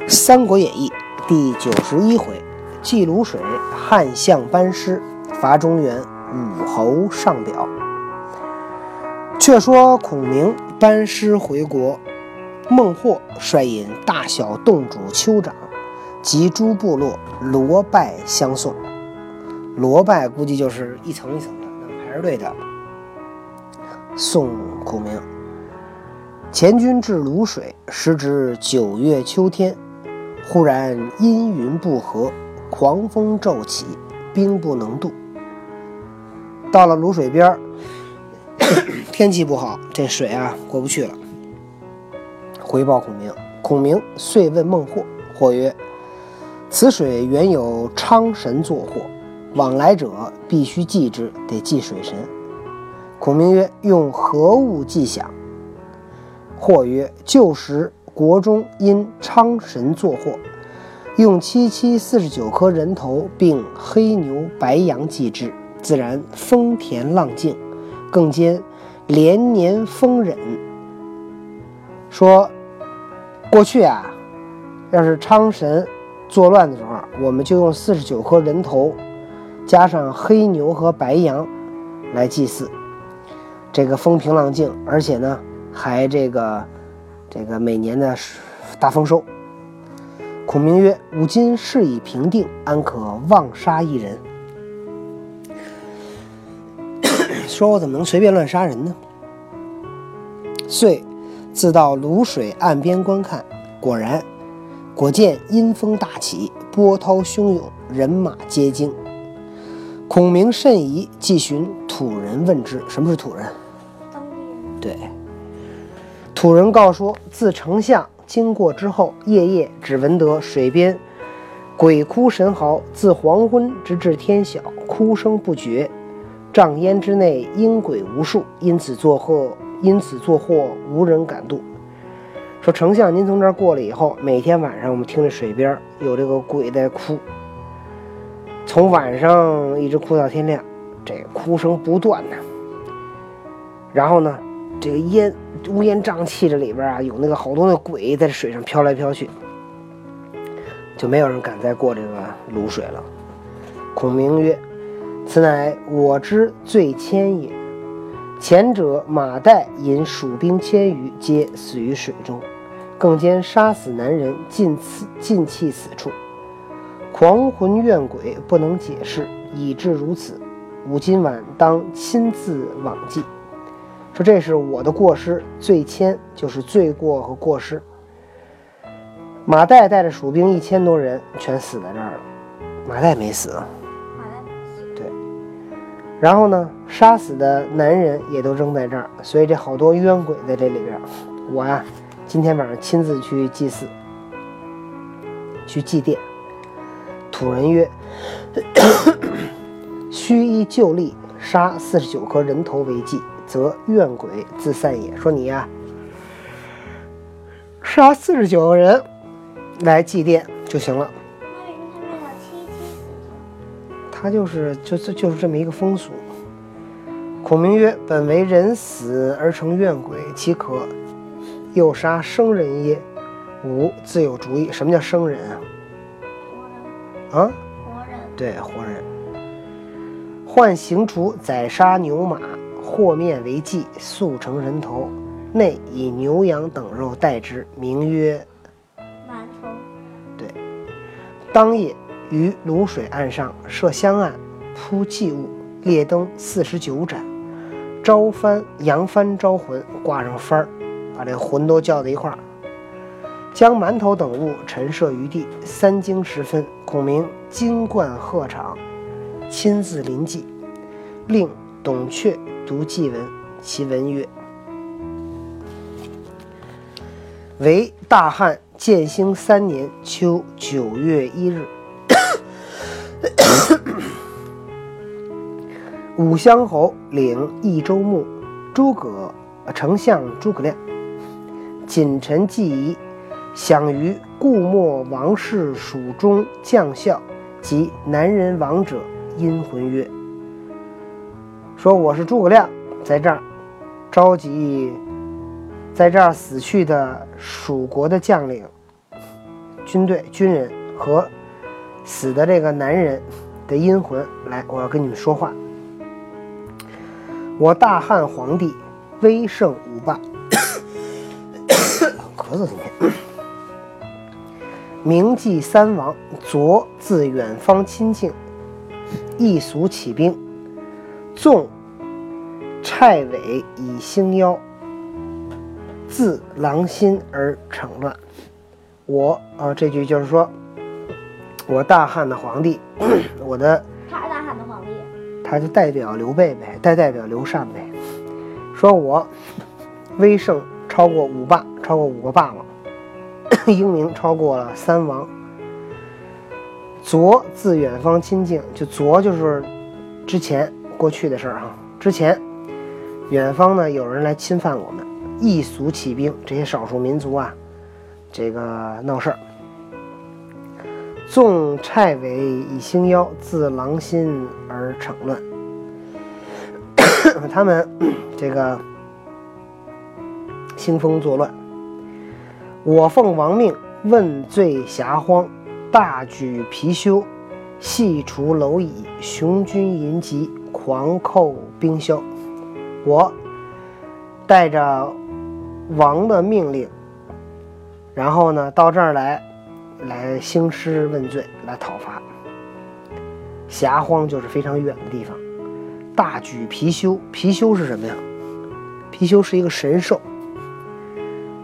《三国演义》第九十一回，祭卤水，汉相班师，伐中原，武侯上表。却说孔明班师回国，孟获率引大小洞主、酋长及诸部落罗拜相送。罗拜估计就是一层一层的，排着队的送孔明。前军至泸水，时值九月秋天，忽然阴云不和，狂风骤起，兵不能渡。到了卤水边儿，天气不好，这水啊过不去了。回报孔明，孔明遂问孟获，或曰：“此水原有昌神作祸，往来者必须祭之，得祭水神。”孔明曰：“用何物祭享？”或曰：旧时国中因昌神作祸，用七七四十九颗人头，并黑牛白羊祭之，自然风恬浪静，更兼连年丰忍。说过去啊，要是昌神作乱的时候，我们就用四十九颗人头，加上黑牛和白羊来祭祀，这个风平浪静，而且呢。还这个，这个每年的大丰收。孔明曰：“吾今事已平定，安可妄杀一人？” 说：“我怎么能随便乱杀人呢？”遂自到泸水岸边观看，果然，果见阴风大起，波涛汹涌，人马皆惊。孔明甚疑，即寻土人问之：“什么是土人？”对。土人告说，自丞相经过之后，夜夜只闻得水边鬼哭神嚎，自黄昏直至天晓，哭声不绝。瘴烟之内，阴鬼无数，因此作祸，因此作祸无人敢渡。说丞相，您从这儿过了以后，每天晚上我们听着水边有这个鬼在哭，从晚上一直哭到天亮，这哭声不断呢。然后呢？这个烟乌烟瘴气，这里边啊有那个好多那鬼在水上飘来飘去，就没有人敢再过这个卤水了。孔明曰：“此乃我之罪愆也。前者马岱引蜀兵千余，皆死于水中，更兼杀死男人，尽此尽弃此处，狂魂怨鬼不能解释，以致如此。吾今晚当亲自往祭。”说这是我的过失，罪愆就是罪过和过失。马岱带着蜀兵一千多人，全死在这儿了。马岱没死，马岱没死。对。然后呢，杀死的男人也都扔在这儿，所以这好多冤鬼在这里边。我呀，今天晚上亲自去祭祀，去祭奠。土人曰：“ 须依旧例，杀四十九颗人头为祭。”则怨鬼自散也。说你呀，杀四十九个人来祭奠就行了。他就是就是就是这么一个风俗。孔明曰：“本为人死而成怨鬼，岂可又杀生人耶？”吾自有主意。什么叫生人啊？活人。啊？活人。对，活人。换刑除宰杀牛马。和面为祭，速成人头，内以牛羊等肉代之，名曰馒头。对，当夜于卤水岸上设香案，铺祭物，列灯四十九盏，招幡扬幡招魂，挂上幡儿，把这魂都叫在一块儿，将馒头等物陈设于地。三更时分，孔明金冠鹤氅，亲自临祭，令董阙。读祭文，其文曰：“为大汉建兴三年秋九月一日，武乡侯领益州牧诸葛丞相诸葛亮，谨臣祭仪，享于故莫王室蜀中将校及南人王者，阴魂曰。”说我是诸葛亮，在这儿召集在这儿死去的蜀国的将领，军队军人和死的这个男人的阴魂来，我要跟你们说话。我大汉皇帝威盛五霸，咳嗽今天。铭记三王，昨自远方亲近，一俗起兵，纵蔡尾以兴妖，自狼心而逞乱。我啊，这句就是说，我大汉的皇帝，我的他是大汉的皇帝，他就代表刘备呗，代代表刘禅呗。说我威盛超过五霸，超过五个霸王，英明超过了三王。昨自远方亲近，就昨就是之前过去的事儿哈。之前远方呢有人来侵犯我们，异俗起兵，这些少数民族啊，这个闹事儿。纵蔡尾以兴妖，自狼心而逞乱。他们 这个兴风作乱，我奉王命问罪遐荒，大举貔貅，细除蝼蚁，雄军淫疾，狂寇冰消。我带着王的命令，然后呢到这儿来，来兴师问罪，来讨伐。遐荒就是非常远的地方。大举貔貅，貔貅是什么呀？貔貅是一个神兽，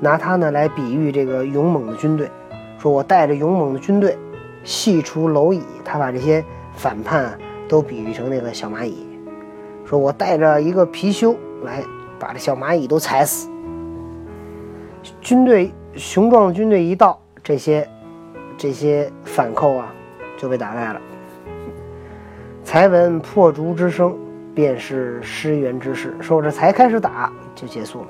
拿它呢来比喻这个勇猛的军队。说我带着勇猛的军队，细除蝼蚁，他把这些反叛都比喻成那个小蚂蚁。说我带着一个貔貅来把这小蚂蚁都踩死。军队雄壮的军队一到，这些这些反寇啊就被打败了。才闻破竹之声。便是失援之势，说这才开始打就结束了。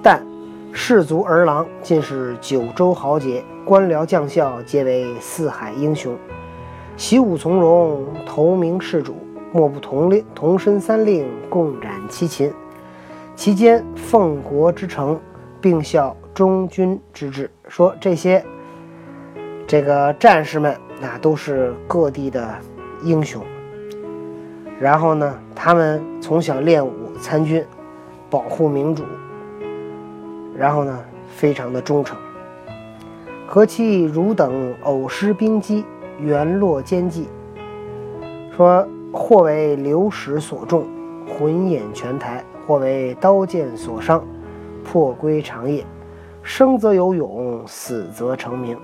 但士卒儿郎尽是九州豪杰，官僚将校皆为四海英雄，习武从容，投名事主，莫不同令同身三令，共斩七擒。其间奉国之诚，并效忠君之志。说这些这个战士们，那都是各地的英雄。然后呢，他们从小练武参军，保护民主。然后呢，非常的忠诚。何其汝等偶失兵机，原落奸计。说或为流矢所中，魂眼全台；或为刀剑所伤，破归长夜。生则有勇，死则成名。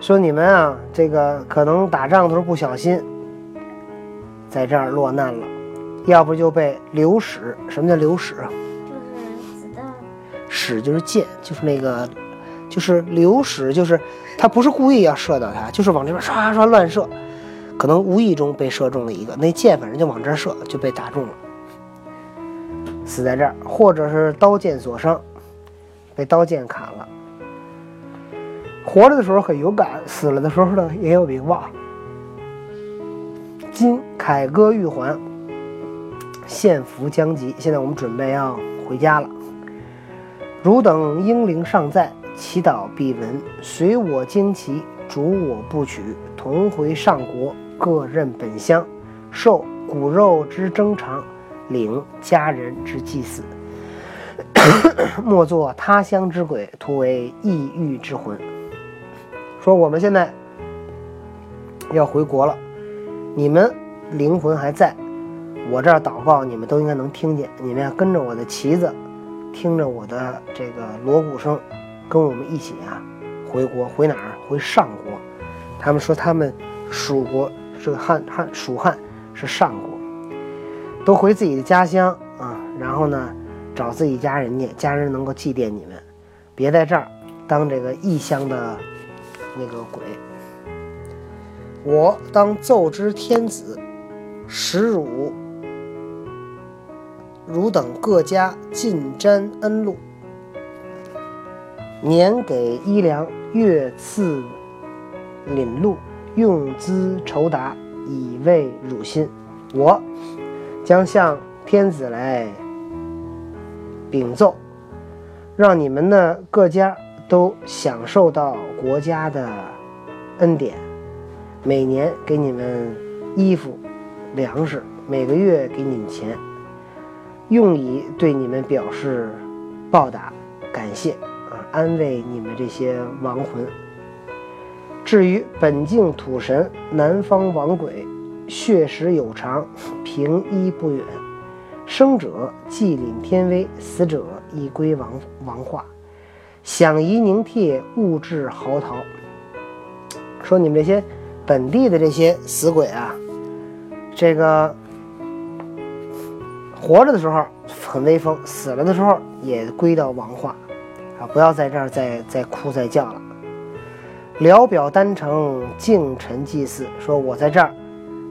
说你们啊，这个可能打仗的时候不小心。在这儿落难了，要不就被流矢。什么叫流矢啊？就是子弹。矢就是箭，就是那个，就是流矢，就是他不是故意要射到他，就是往这边唰唰乱射，可能无意中被射中了一个，那箭反正就往这儿射，就被打中了，死在这儿，或者是刀剑所伤，被刀剑砍了。活着的时候很勇敢，死了的时候呢也有名望。今凯歌玉环，献俘将及。现在我们准备要回家了。汝等英灵尚在，祈祷必闻。随我旌旗，主我不取，同回上国，各任本乡，受骨肉之征偿，领家人之祭祀。莫作他乡之鬼，徒为异域之魂。说我们现在要回国了。你们灵魂还在，我这儿祷告，你们都应该能听见。你们要跟着我的旗子，听着我的这个锣鼓声，跟我们一起啊，回国，回哪儿？回上国。他们说他们蜀国是汉汉蜀汉是上国，都回自己的家乡啊。然后呢，找自己家人去，家人能够祭奠你们，别在这儿当这个异乡的那个鬼。我当奏之天子，使汝汝等各家尽沾恩禄，年给衣粮，月赐领禄，用资酬达，以慰汝心。我将向天子来禀奏，让你们呢各家都享受到国家的恩典，每年给你们衣服、粮食，每个月给你们钱，用以对你们表示报答、感谢，安慰你们这些亡魂。至于本境土神南方亡鬼，血食有常，平依不远。生者既领天威，死者亦归王王化。享夷凝帖，物质嚎啕。说你们这些本地的这些死鬼啊，这个活着的时候很威风，死了的时候也归到王化啊！不要在这儿再再哭再叫了。聊表丹诚，敬臣祭祀。说我在这儿，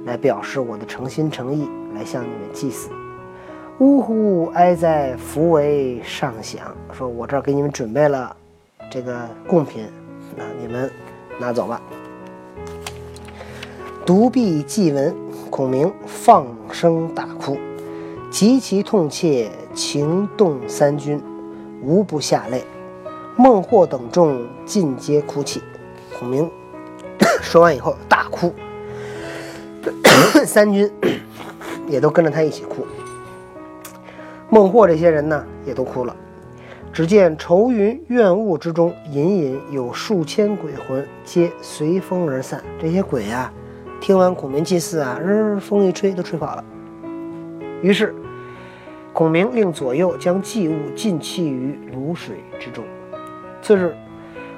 来表示我的诚心诚意，来向你们祭祀。呜呼哀哉，福为上享。说我这儿给你们准备了这个贡品，那你们拿走吧。独臂祭文，孔明放声大哭，极其痛切，情动三军，无不下泪。孟获等众尽皆哭泣。孔明说完以后大哭，三军也都跟着他一起哭。孟获这些人呢，也都哭了。只见愁云怨雾之中，隐隐有数千鬼魂，皆随风而散。这些鬼啊，听完孔明祭祀啊，日风一吹，都吹跑了。于是，孔明令左右将祭物尽弃于泸水之中。次日。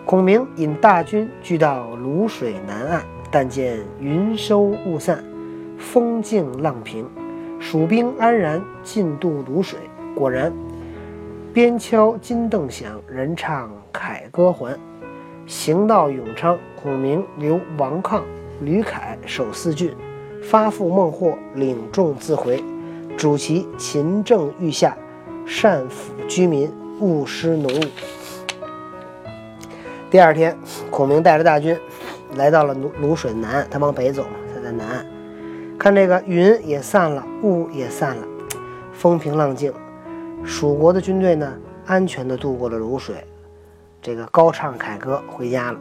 孔明引大军聚到泸水南岸，但见云收雾散，风静浪平，蜀兵安然进渡泸水。果然，鞭敲金镫响，人唱凯歌还。行到永昌，孔明留王亢、吕凯守四郡，发付孟获领众自回，主其勤政御下，善抚居民，勿施农务。第二天，孔明带着大军来到了泸泸水南，他往北走嘛，他在南岸，看这个云也散了，雾也散了，风平浪静，蜀国的军队呢，安全地渡过了泸水，这个高唱凯歌回家了。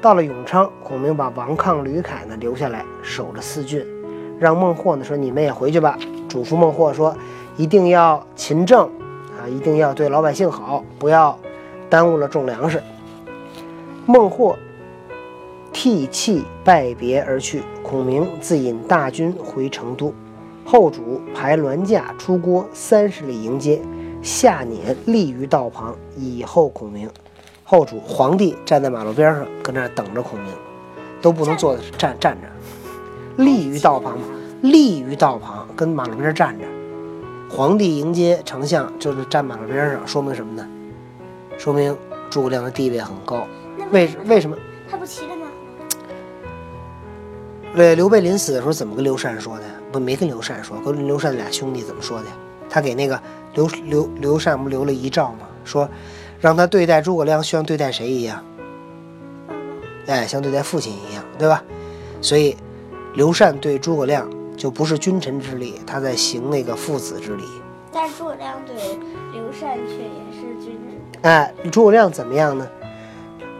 到了永昌，孔明把王亢、吕凯呢留下来守着四郡，让孟获呢说：“你们也回去吧。”嘱咐孟获说：“一定要勤政啊，一定要对老百姓好，不要耽误了种粮食。”孟获涕泣拜别而去，孔明自引大军回成都。后主排銮驾出郭三十里迎接，下辇立于道旁，以候孔明。后主皇帝站在马路边上，搁那等着孔明，都不能坐站站着，立于道旁嘛，立于道旁，跟马路边站着。皇帝迎接丞相，就是站马路边上，说明什么呢？说明诸葛亮的地位很高。为为什么他不骑着马吗？对，刘备临死的时候怎么跟刘禅说的？不，没跟刘禅说，跟刘禅俩兄弟怎么说的？他给那个刘刘刘禅不留了遗诏吗？说让他对待诸葛亮像对待谁一样？哎，像对待父亲一样，对吧？所以刘禅对诸葛亮就不是君臣之礼，他在行那个父子之礼。但诸葛亮对刘禅却也是君臣。哎，诸葛亮怎么样呢？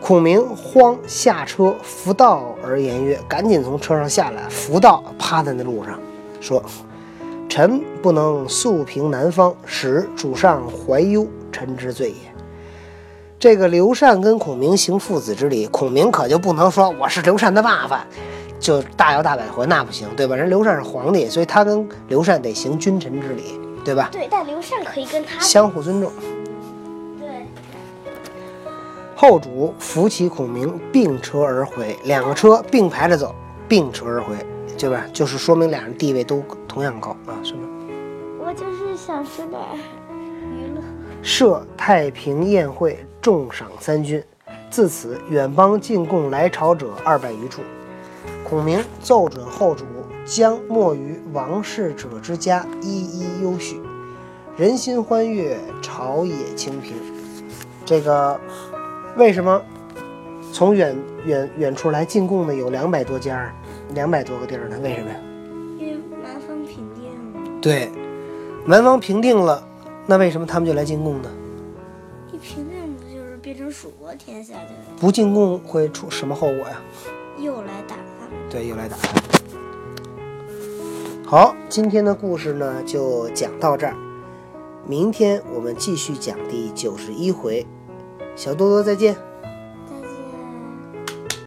孔明慌下车扶道而言曰：“赶紧从车上下来，扶道趴在那路上，说：‘臣不能速平南方，使主上怀忧，臣之罪也。’这个刘禅跟孔明行父子之礼，孔明可就不能说我是刘禅的爸爸，就大摇大摆回，那不行，对吧？人刘禅是皇帝，所以他跟刘禅得行君臣之礼，对吧？对，但刘禅可以跟他相互尊重。”后主扶起孔明，并车而回。两个车并排着走，并车而回，对吧？就是说明俩人地位都同样高啊，是吗？我就是想吃点娱乐。设太平宴会，重赏三军。自此，远邦进贡来朝者二百余处。孔明奏准后主，将没于王室者之家，一一优许。人心欢悦，朝野清平。这个。为什么从远远远处来进贡的有两百多家，两百多个地儿呢？为什么呀？因为南方平定了。对，南方平定了，那为什么他们就来进贡呢？一平定不就是变成蜀国天下的，不进贡会出什么后果呀？又来打他。对，又来打他。好，今天的故事呢就讲到这儿，明天我们继续讲第九十一回。小多多再见。